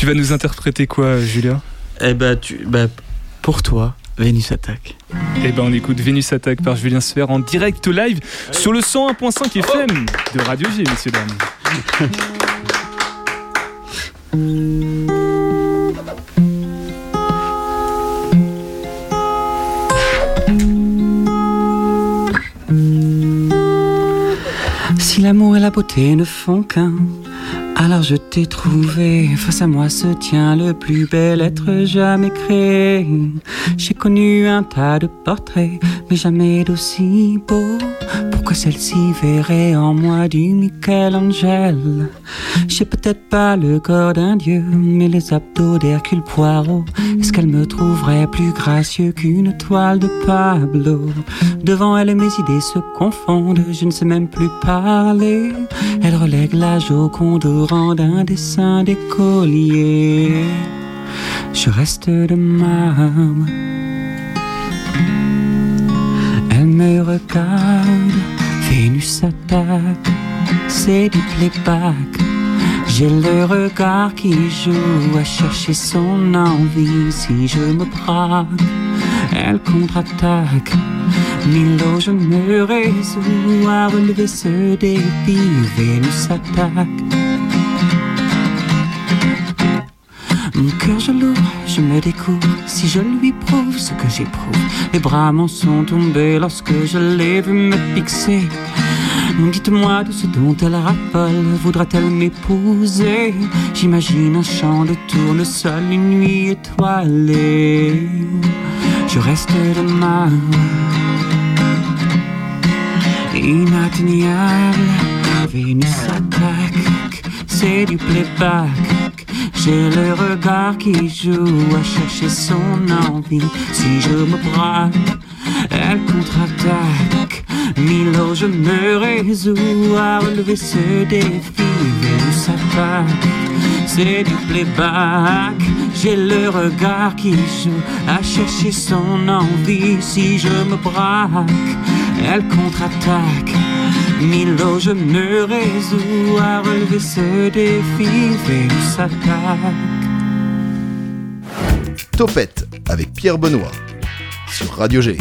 Tu vas nous interpréter quoi, Julien Eh ben, tu, bah, pour toi, Vénus attaque. Eh ben, on écoute Vénus attaque par Julien Sfer en direct live sur le 101.5 FM de Radio G, messieurs dames. Si l'amour et la beauté ne font qu'un, alors je t'ai trouvé. Face à moi se tient le plus bel être jamais créé. J'ai connu un tas de portraits, mais jamais d'aussi beau. Pourquoi celle-ci verrait en moi du Michel-Angel J'ai peut-être pas le corps d'un dieu, mais les abdos d'Hercule Poirot. Est-ce qu'elle me trouverait plus gracieux qu'une toile de Pablo? Devant elle, mes idées se confondent, je ne sais même plus parler. Elle relègue la Joconde d'un dessin d'écolier. Je reste de marbre. Elle me regarde, Vénus attaque, c'est du playback. J'ai le regard qui joue à chercher son envie. Si je me braque, elle contre-attaque. Milo, je me résous à relever ce défi. Vénus attaque. Mon cœur je l'ouvre, je me découvre. Si je lui prouve ce que j'éprouve Les bras m'en sont tombés lorsque je l'ai vu me fixer. Dites-moi de ce dont elle raffole Voudra-t-elle m'épouser? J'imagine un champ de tournesol Une nuit étoilée. Je reste de marbre Inatteignable Vénus attaque C'est du playback j'ai le regard qui joue à chercher son envie. Si je me braque, elle contre-attaque. Milo, je me résous à relever ce défi. Vénus attaque, c'est du playback. J'ai le regard qui joue à chercher son envie. Si je me braque, elle contre-attaque. Milo, je me résous à relever ce défi. Vénus attaque. Topette avec Pierre Benoît sur Radio G.